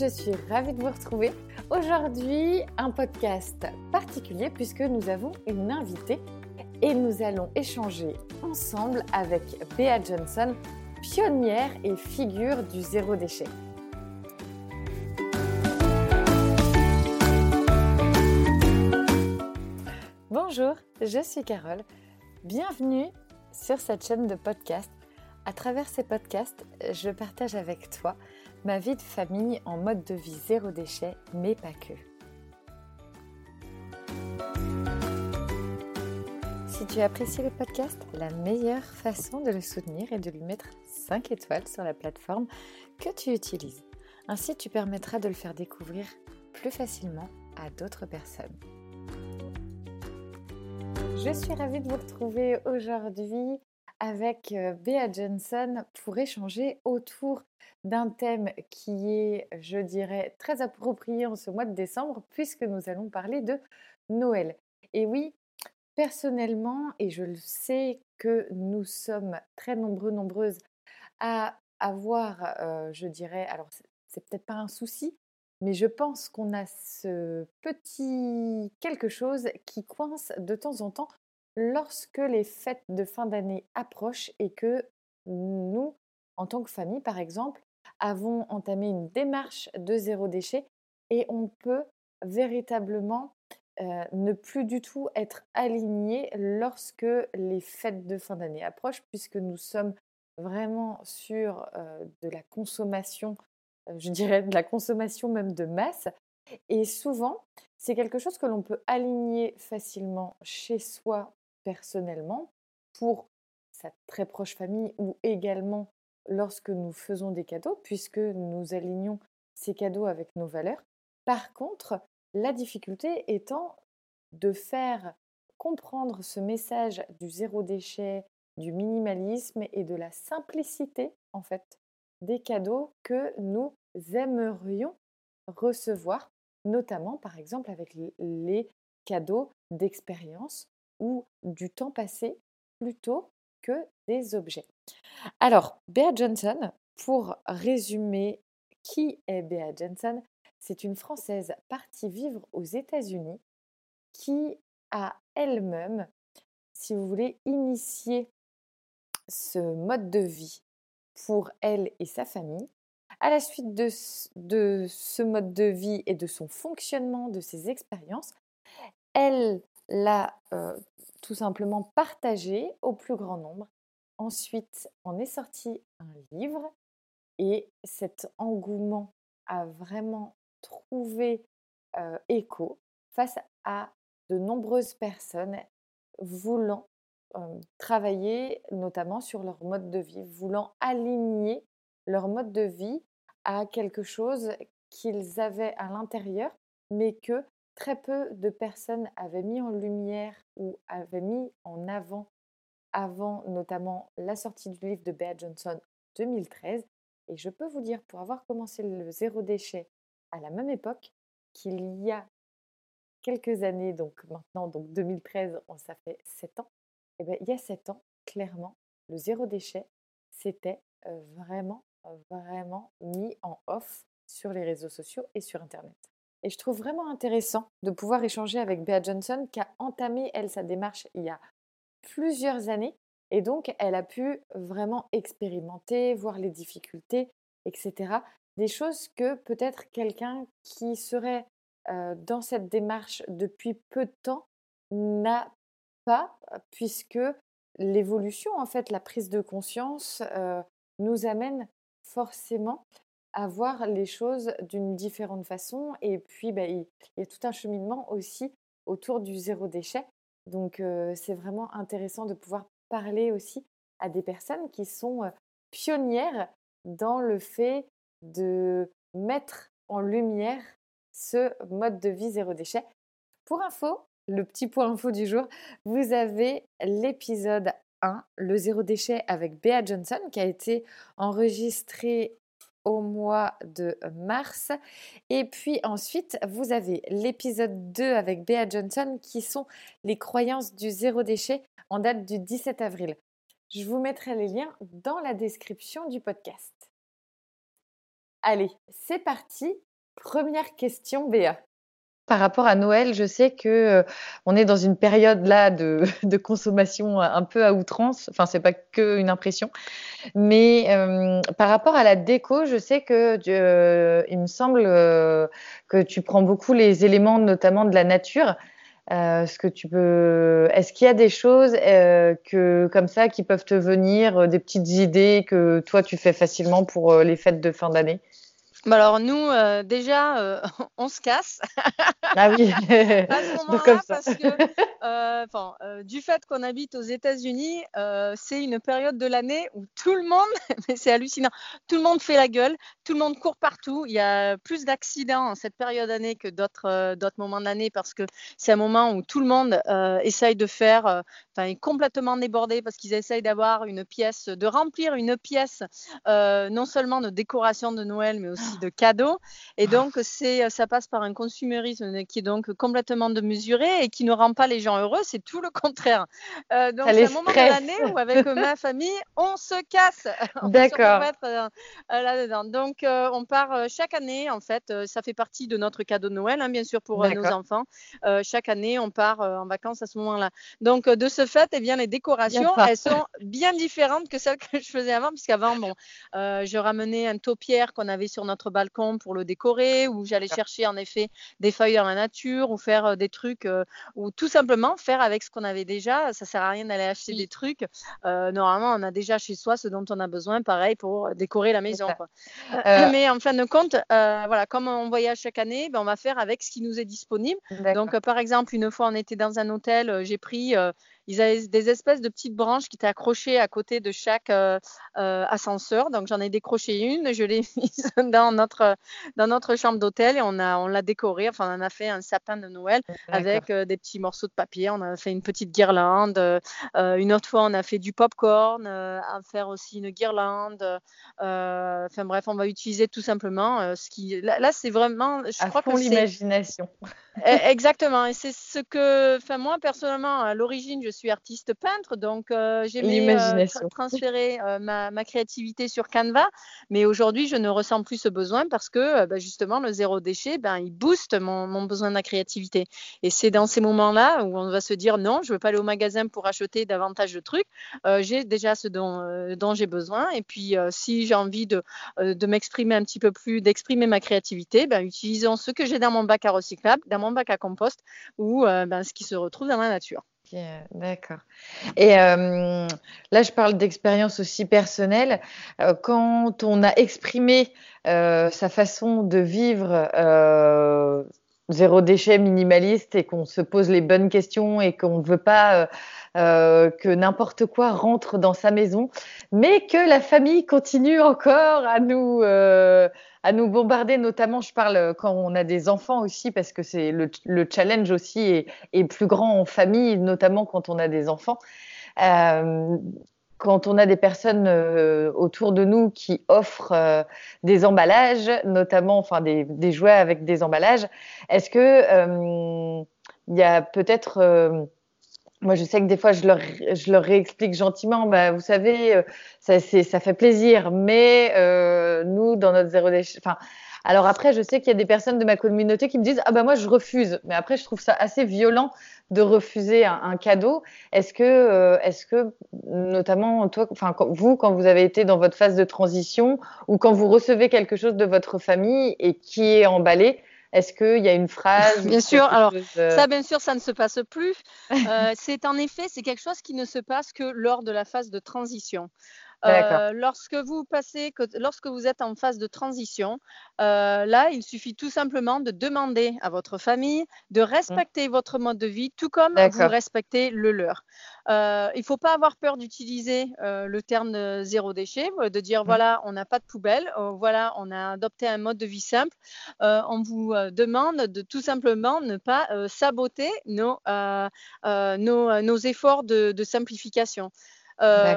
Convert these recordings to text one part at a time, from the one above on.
je suis ravie de vous retrouver. Aujourd'hui, un podcast particulier puisque nous avons une invitée et nous allons échanger ensemble avec Bea Johnson, pionnière et figure du zéro déchet. Bonjour, je suis Carole. Bienvenue sur cette chaîne de podcast. À travers ces podcasts, je partage avec toi ma vie de famille en mode de vie zéro déchet, mais pas que. Si tu apprécies le podcast, la meilleure façon de le soutenir est de lui mettre 5 étoiles sur la plateforme que tu utilises. Ainsi, tu permettras de le faire découvrir plus facilement à d'autres personnes. Je suis ravie de vous retrouver aujourd'hui avec Bea Johnson pour échanger autour d'un thème qui est, je dirais, très approprié en ce mois de décembre puisque nous allons parler de Noël. Et oui, personnellement, et je le sais que nous sommes très nombreux, nombreuses à avoir, je dirais, alors c'est peut-être pas un souci, mais je pense qu'on a ce petit quelque chose qui coince de temps en temps lorsque les fêtes de fin d'année approchent et que nous, en tant que famille par exemple, avons entamé une démarche de zéro déchet et on peut véritablement ne plus du tout être aligné lorsque les fêtes de fin d'année approchent puisque nous sommes vraiment sur de la consommation, je dirais de la consommation même de masse. Et souvent, c'est quelque chose que l'on peut aligner facilement chez soi personnellement pour sa très proche famille ou également lorsque nous faisons des cadeaux, puisque nous alignons ces cadeaux avec nos valeurs. Par contre, la difficulté étant de faire comprendre ce message du zéro déchet, du minimalisme et de la simplicité, en fait, des cadeaux que nous aimerions recevoir, notamment par exemple avec les cadeaux d'expérience ou du temps passé plutôt que des objets. Alors, Bea Johnson, pour résumer qui est Bea Johnson, c'est une Française partie vivre aux États-Unis qui a elle-même, si vous voulez, initié ce mode de vie pour elle et sa famille. À la suite de, de ce mode de vie et de son fonctionnement, de ses expériences, elle l'a tout simplement partagé au plus grand nombre. Ensuite, on est sorti un livre et cet engouement a vraiment trouvé écho face à de nombreuses personnes voulant travailler notamment sur leur mode de vie, voulant aligner leur mode de vie à quelque chose qu'ils avaient à l'intérieur, mais que très peu de personnes avaient mis en lumière ou avaient mis en avant, avant notamment la sortie du livre de Bea Johnson en 2013. Et je peux vous dire, pour avoir commencé le zéro déchet à la même époque, qu'il y a quelques années, donc maintenant, donc 2013, ça fait 7 ans, et eh bien, il y a 7 ans, clairement, le zéro déchet, c'était vraiment, vraiment mis en off sur les réseaux sociaux et sur Internet. Et je trouve vraiment intéressant de pouvoir échanger avec Bea Johnson qui a entamé, elle, sa démarche il y a plusieurs années. Et donc, elle a pu vraiment expérimenter, voir les difficultés, etc. Des choses que peut-être quelqu'un qui serait dans cette démarche depuis peu de temps n'a pas, puisque l'évolution, en fait, la prise de conscience nous amène forcément à voir les choses d'une différente façon. Et puis, bah, il, y a tout un cheminement aussi autour du zéro déchet. Donc, c'est vraiment intéressant de pouvoir parler aussi à des personnes qui sont pionnières dans le fait de mettre en lumière ce mode de vie zéro déchet. Pour info, le petit point info du jour, vous avez l'épisode 1, le zéro déchet avec Bea Johnson, qui a été enregistré au mois de mars. Et puis ensuite, vous avez l'épisode 2 avec Bea Johnson qui sont les croyances du zéro déchet en date du 17 avril. Je vous mettrai les liens dans la description du podcast. Allez, c'est parti. Première question, Béa. Par rapport à Noël, je sais que euh, on est dans une période là de, consommation un peu à outrance. Enfin, c'est pas que une impression, mais euh, par rapport à la déco, je sais que euh, il me semble que tu prends beaucoup les éléments, notamment de la nature. ce que tu peux, est-ce qu'il y a des choses que comme ça qui peuvent te venir, des petites idées que toi tu fais facilement pour les fêtes de fin d'année? Bah alors nous, euh, déjà, euh, on se casse. Ah oui, à ce moment-là, parce que euh, du fait qu'on habite aux États-Unis, c'est une période de l'année où tout le monde, mais c'est hallucinant, tout le monde fait la gueule, tout le monde court partout. Il y a plus d'accidents en cette période d'année que d'autres d'autres moments de l'année parce que c'est un moment où tout le monde essaye de faire, enfin, est complètement débordé parce qu'ils essayent d'avoir une pièce, de remplir une pièce, non seulement de décoration de Noël, mais aussi de cadeaux. Et ah. donc, c'est, euh, ça passe par un consumérisme qui est donc complètement démesuré et qui ne rend pas les gens heureux. C'est tout le contraire. Euh, donc, c'est un moment de l'année où, avec ma famille, on se casse. D'accord. Euh, là-dedans. Donc, on part chaque année, en fait. ça fait partie de notre cadeau de Noël, hein, bien sûr, pour nos enfants. chaque année, on part en vacances à ce moment-là. Donc, de ce fait, eh bien, les décorations, elles sont bien différentes que celles que je faisais avant, puisqu'avant, bon, je ramenais un taupière qu'on avait sur notre balcon pour le décorer, ou j'allais chercher en effet des feuilles dans la nature, ou faire euh, des trucs, euh, ou tout simplement faire avec ce qu'on avait déjà. Ça sert à rien d'aller acheter des trucs. Euh, normalement, on a déjà chez soi ce dont on a besoin, pareil pour décorer la maison. Mais en fin de compte, voilà, comme on voyage chaque année, ben, on va faire avec ce qui nous est disponible. Donc, par exemple, une fois on était dans un hôtel, j'ai pris ils avaient des espèces de petites branches qui étaient accrochées à côté de chaque euh, euh, ascenseur. Donc j'en ai décroché une, je l'ai mise dans notre, dans notre chambre d'hôtel et on, a, on l'a décoré. Enfin, on a fait un sapin de Noël avec euh, des petits morceaux de papier. On a fait une petite guirlande. une autre fois, on a fait du popcorn, à faire aussi une guirlande. enfin bref, on va utiliser tout simplement ce qui. Là, c'est vraiment. Je crois que l'imagination. E, exactement. Et c'est ce que. Enfin, moi, personnellement, à l'origine, je suis artiste peintre, donc euh, j'ai euh, transféré euh, ma, ma, créativité sur Canva. Mais aujourd'hui, je ne ressens plus ce besoin parce que euh, bah, justement, le zéro déchet, ben, il booste mon, mon besoin de la créativité. Et c'est dans ces moments-là où on va se dire non, je ne veux pas aller au magasin pour acheter davantage de trucs. j'ai déjà ce dont, dont j'ai besoin. Et puis, si j'ai envie de, de m'exprimer un petit peu plus, d'exprimer ma créativité, ben, utilisons ce que j'ai dans mon bac à recyclable, dans bac à compost ou ben, ce qui se retrouve dans la nature. Euh, d'accord. Et euh, là, je parle d'expérience aussi personnelle. Euh, quand on a exprimé sa façon de vivre zéro déchet minimaliste et qu'on se pose les bonnes questions et qu'on ne veut pas que n'importe quoi rentre dans sa maison, mais que la famille continue encore à nous à nous bombarder, notamment, je parle euh, quand on a des enfants aussi, parce que c'est le, challenge aussi est, plus grand en famille, notamment quand on a des enfants. Euh, quand on a des personnes euh, autour de nous qui offrent des emballages, notamment enfin des, jouets avec des emballages, est-ce que il y a peut-être moi, je sais que des fois, je leur, je leur réexplique gentiment, bah, vous savez, euh, ça, ça fait plaisir, mais euh, nous, dans notre zéro déchet, enfin, alors après, je sais qu'il y a des personnes de ma communauté qui me disent, ah bah moi, je refuse. Mais après, je trouve ça assez violent de refuser un, cadeau. Est-ce que, euh, est-ce que, notamment toi, enfin, vous, quand vous avez été dans votre phase de transition ou quand vous recevez quelque chose de votre famille et qui est emballé, est-ce qu'il y a une phrase Bien sûr. Alors euh, ça, bien sûr, ça ne se passe plus. Euh, c'est en effet, c'est quelque chose qui ne se passe que lors de la phase de transition. Euh, lorsque vous passez, lorsque vous êtes en phase de transition, euh, là, il suffit tout simplement de demander à votre famille de respecter mmh. votre mode de vie, tout comme vous respectez le leur. Euh, il ne faut pas avoir peur d'utiliser le terme zéro déchet, de dire mmh. voilà, on n'a pas de poubelle, voilà, on a adopté un mode de vie simple. on vous demande de tout simplement ne pas saboter nos, nos, nos, efforts de, de simplification.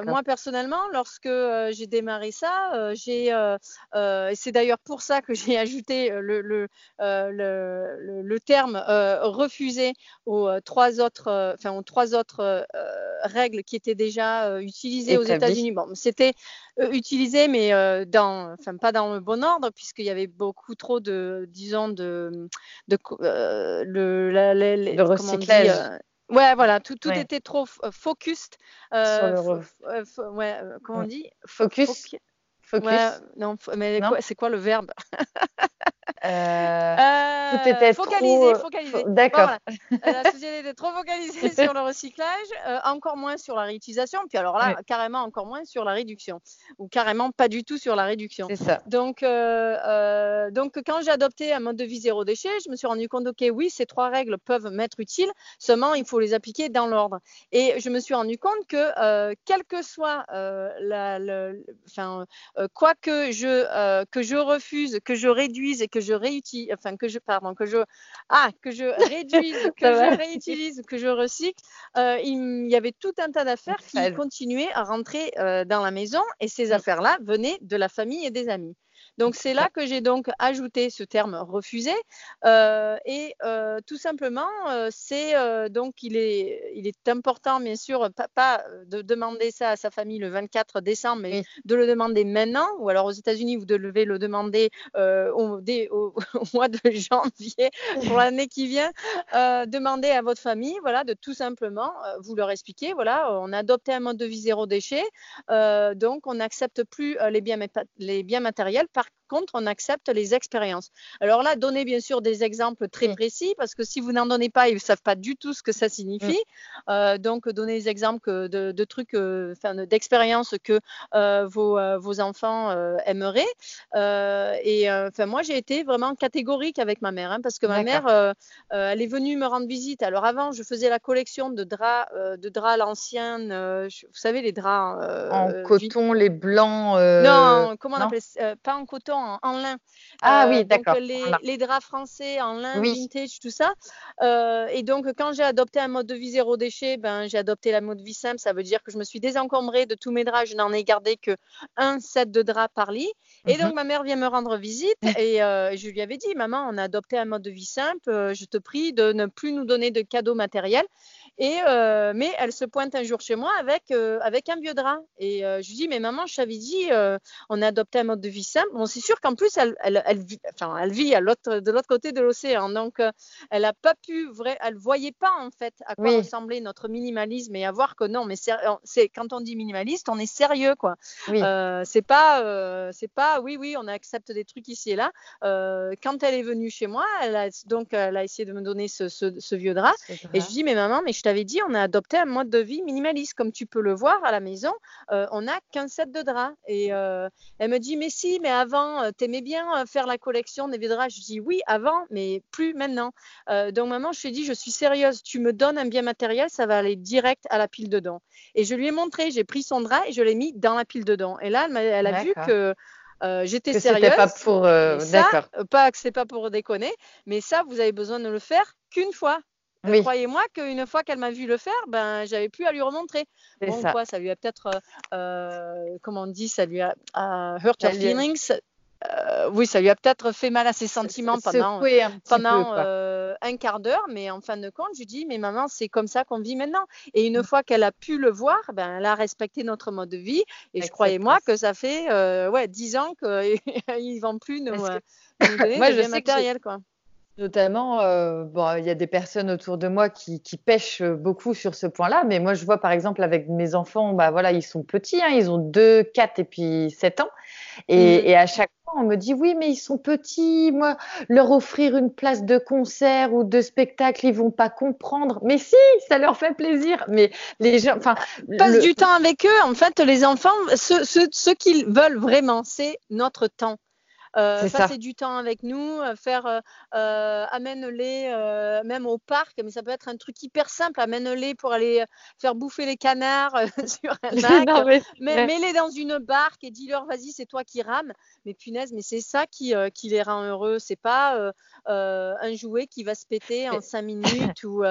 Moi, personnellement, lorsque j'ai démarré ça, j'ai, et c'est d'ailleurs pour ça que j'ai ajouté le, le, le, le terme refusé aux trois autres, enfin, aux trois autres règles qui étaient déjà utilisées aux États-Unis. Bon, c'était utilisé, mais dans, enfin, pas dans le bon ordre, puisqu'il y avait beaucoup trop de, disons, de, de, le, la, le recyclage. Ouais, voilà, tout, tout était trop focus. Euh, ouais, comment on dit? Focus? Focus? non, mais c'est quoi le verbe? Euh, tout était focalisé, focalisé. D'accord. la société était trop focalisée sur le recyclage, euh, encore moins sur la réutilisation, puis alors là, carrément encore moins sur la réduction, ou carrément pas du tout sur la réduction. C'est ça. Donc, euh, donc quand j'ai adopté un mode de vie zéro déchet, je me suis rendu compte, ok, oui, ces trois règles peuvent m'être utiles, seulement il faut les appliquer dans l'ordre. Et je me suis rendu compte que, quel que soit la, le, enfin, quoi que je, que je refuse, que je réduise et que je réutilise, enfin que je, pardon, que je, ah, que je réduise, que je réutilise, que je recycle, euh, il, y avait tout un tas d'affaires qui continuaient à rentrer euh, dans la maison et ces mm. affaires-là venaient de la famille et des amis. Donc c'est là que j'ai donc ajouté ce terme refusé euh, et euh, tout simplement euh, c'est donc il est il est important bien sûr pas, de demander ça à sa famille le 24 décembre mais de le demander maintenant ou alors aux États-Unis vous devez le demander au, au, mois de janvier pour l'année qui vient. Demandez à votre famille voilà de tout simplement vous leur expliquer voilà on a adopté un mode de vie zéro déchet donc on n'accepte plus les biens les biens matériels par par contre, on accepte les expériences. Alors là, donnez bien sûr des exemples très mm. précis parce que si vous n'en donnez pas, ils ne savent pas du tout ce que ça signifie. Mm. Euh, donc, donnez des exemples de, trucs, euh, d'expériences que euh, vos, vos, enfants aimeraient. et enfin, moi, j'ai été vraiment catégorique avec ma mère hein, parce que ma mère, elle est venue me rendre visite. Alors avant, je faisais la collection de draps, de draps à l'ancienne. vous savez, les draps en coton, les blancs. non, comment on appelle ça? Pas en coton en, lin. Ah oui, euh, d'accord. Les, les, draps français en lin, vintage, tout ça. Euh, et donc, quand j'ai adopté un mode de vie zéro déchet, ben, j'ai adopté la mode de vie simple. Ça veut dire que je me suis désencombrée de tous mes draps. Je n'en ai gardé que un set de draps par lit. Et donc, mhm. ma mère vient me rendre visite et euh, je lui avais dit, maman, on a adopté un mode de vie simple. je te prie de ne plus nous donner de cadeaux matériels. Et, euh, mais elle se pointe un jour chez moi avec, euh, avec un vieux drap. Et euh, je lui dis, mais maman, je t'avais dit, on a adopté un mode de vie simple. Bon, c'est sûr qu'en plus, elle, elle, elle, vit, enfin, elle vit à de l'autre côté de l'océan. Donc, elle n'a pas pu, vrai, elle ne voyait pas en fait à quoi ressemblait notre minimalisme et à voir que non, mais c'est quand on dit minimaliste, on est sérieux, quoi. Oui. c'est pas, c'est pas, oui, oui, on accepte des trucs ici et là. quand elle est venue chez moi, elle a, donc, elle a essayé de me donner ce, ce, vieux drap. Et je dis, mais maman, mais je t'avais dit, on a adopté un mode de vie minimaliste. Comme tu peux le voir à la maison, euh, on n'a qu'un set de draps. Et euh, elle me dit, mais si, mais avant, euh, t'aimais bien faire la collection des draps. Je dis, oui, avant, mais plus maintenant. donc, maman, je lui ai dit, je suis sérieuse. Tu me donnes un bien matériel, ça va aller direct à la pile dedans. Et je lui ai montré, j'ai pris son drap et je l'ai mis dans la pile dedans. Et là, elle, a vu que j'étais sérieuse. pas pour. D'accord. Pas que c'est pas pour déconner, mais ça, vous avez besoin de le faire qu'une fois. Croyez-moi qu'une fois qu'elle m'a vu le faire, ben j'avais plus à lui remontrer. Bon, ça. quoi, ça lui a peut-être, euh, euh, comment on dit, ça lui a hurt her feelings. Euh, oui, ça lui a peut-être fait mal à ses sentiments pendant, un, pendant un quart d'heure, mais en fin de compte, je lui dis, mais maman, c'est comme ça qu'on vit maintenant. Et une mm. fois qu'elle a pu le voir, ben, elle a respecté notre mode de vie. Et je croyais-moi que ça fait ouais, 10 ans qu'ils ne vendent plus nos, nos donner Moi, je matériel. Quoi. Notamment, euh, bon, il y a des personnes autour de moi qui, qui pêchent beaucoup sur ce point-là, mais moi je vois par exemple avec mes enfants, bah voilà, ils sont petits, hein, ils ont 2, 4 et puis 7 ans, et, mmh. et, à chaque fois on me dit oui, mais ils sont petits, moi leur offrir une place de concert ou de spectacle, ils vont pas comprendre. Mais si, ça leur fait plaisir. Mais les gens, enfin, passe du temps avec eux. En fait, les enfants, ce, ce, ce qu'ils veulent vraiment, c'est notre temps. Passer du temps avec nous, faire amène-les même au parc, mais ça peut être un truc hyper simple, amène-les pour aller faire bouffer les canards sur un lac, mais... mets-les dans une barque et dis-leur vas-y c'est toi qui rames. Mais punaise, mais c'est ça qui, qui les rend heureux, c'est pas un jouet qui va se péter en cinq minutes ou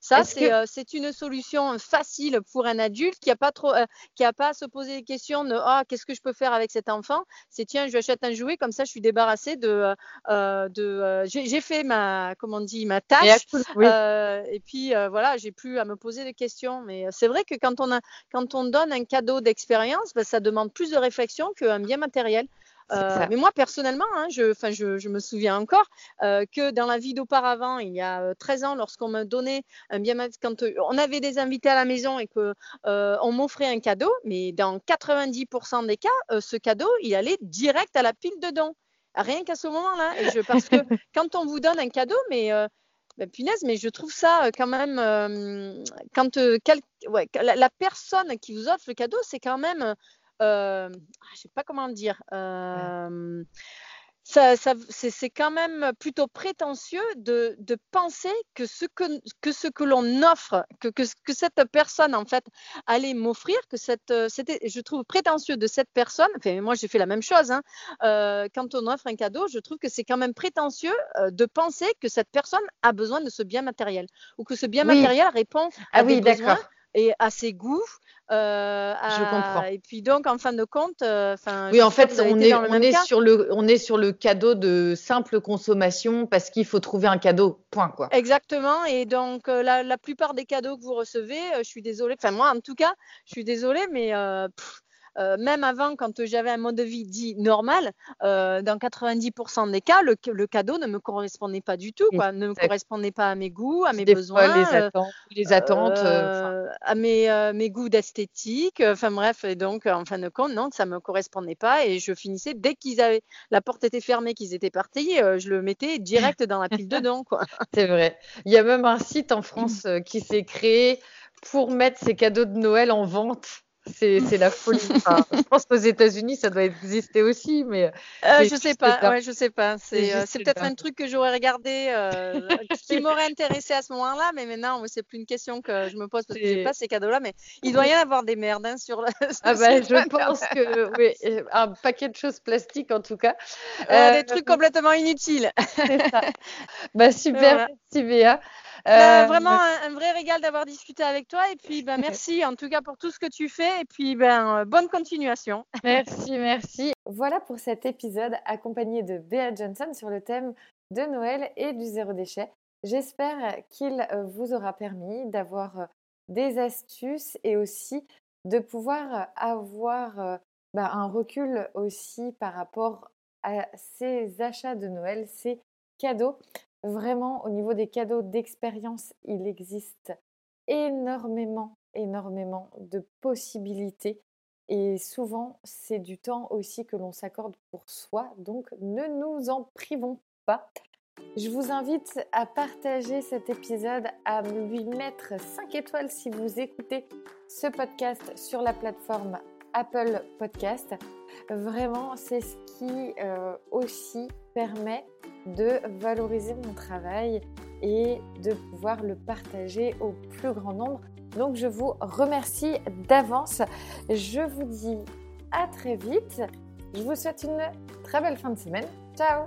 ça c'est une solution facile pour un adulte qui a pas trop qui a pas à se poser des questions de oh qu'est-ce que je peux faire avec cet enfant? C'est tiens je lui achète un jouet comme ça je suis débarrassée de de j'ai fait ma comment on dit ma tâche et puis voilà j'ai plus à me poser des questions. Mais c'est vrai que quand on a quand on donne un cadeau d'expérience ben, ça demande plus de réflexion qu'un bien matériel euh, mais moi, personnellement, hein, je, je, je, me souviens encore euh, que dans la vie d'auparavant, il y a 13 euh, ans, lorsqu'on me donnait un bien quand on avait des invités à la maison et que on m'offrait un cadeau, mais dans 90% des cas, ce cadeau, il allait direct à la pile de dons. Rien qu'à ce moment-là. Je, parce que quand on vous donne un cadeau, mais ben, punaise, mais je trouve ça quand même, quand ouais, la, la, personne qui vous offre le cadeau, c'est quand même je sais pas comment dire. Euh, ça, c'est quand même plutôt prétentieux de, de, penser que ce que, que, ce que l'on offre, que, que, que, cette personne en fait allait m'offrir, que cette, c'était, je trouve prétentieux de cette personne. Enfin, moi j'ai fait la même chose. Hein, euh, quand on offre un cadeau, je trouve que c'est quand même prétentieux euh, de penser que cette personne a besoin de ce bien matériel ou que ce bien matériel répond à ah, des oui, besoins et à ses goûts euh, je comprends. Et puis donc, en fin de compte, euh, oui, en fait, on est, on est sur le, on est sur le cadeau de simple consommation parce qu'il faut trouver un cadeau. Point quoi. Exactement. Et donc, euh, la, la, plupart des cadeaux que vous recevez, je suis désolée. Enfin, moi, en tout cas, je suis désolée, mais euh, même avant, quand j'avais un mode de vie dit normal, euh, dans 90% des cas, le, cadeau ne me correspondait pas du tout, quoi, ne me correspondait pas à mes goûts, à mes besoins, les euh, attentes, les attentes à mes, mes goûts d'esthétique. Enfin bref, et donc en fin de compte, non, ça me correspondait pas et je finissais dès qu'ils avaient la porte était fermée, qu'ils étaient partis, je le mettais direct dans la pile dedans, quoi. C'est vrai. Il y a même un site en France qui s'est créé pour mettre ces cadeaux de Noël en vente c'est la folie. je pense qu'aux États-Unis, ça doit exister aussi, mais euh, je sais pas. Ouais, je sais pas. C'est euh, peut-être un truc que j'aurais regardé, euh, qui m'aurait intéressé à ce moment-là, mais maintenant, c'est plus une question que je me pose parce que j'ai pas ces cadeaux-là. Mais il doit y en avoir des merdes hein, sur. Le, ah bah, je pense que oui, un paquet de choses plastiques en tout cas. des trucs complètement inutiles. ça. Bah super, merci Béa. Bah, euh, vraiment un, vrai régal d'avoir discuté avec toi et puis ben, merci en tout cas pour tout ce que tu fais et puis ben, bonne continuation. Merci, merci. Voilà pour cet épisode accompagné de Bea Johnson sur le thème de Noël et du zéro déchet. J'espère qu'il euh, vous aura permis d'avoir euh, des astuces et aussi de pouvoir avoir ben, un recul aussi par rapport à ces achats de Noël, ces cadeaux. Vraiment, au niveau des cadeaux d'expérience, il existe énormément, énormément de possibilités. Et souvent, c'est du temps aussi que l'on s'accorde pour soi. Donc, ne nous en privons pas. Je vous invite à partager cet épisode, à lui mettre 5 étoiles si vous écoutez ce podcast sur la plateforme Apple Podcast. Vraiment, c'est ce qui euh, aussi permet de valoriser mon travail et de pouvoir le partager au plus grand nombre. Donc je vous remercie d'avance. Je vous dis à très vite. Je vous souhaite une très belle fin de semaine. Ciao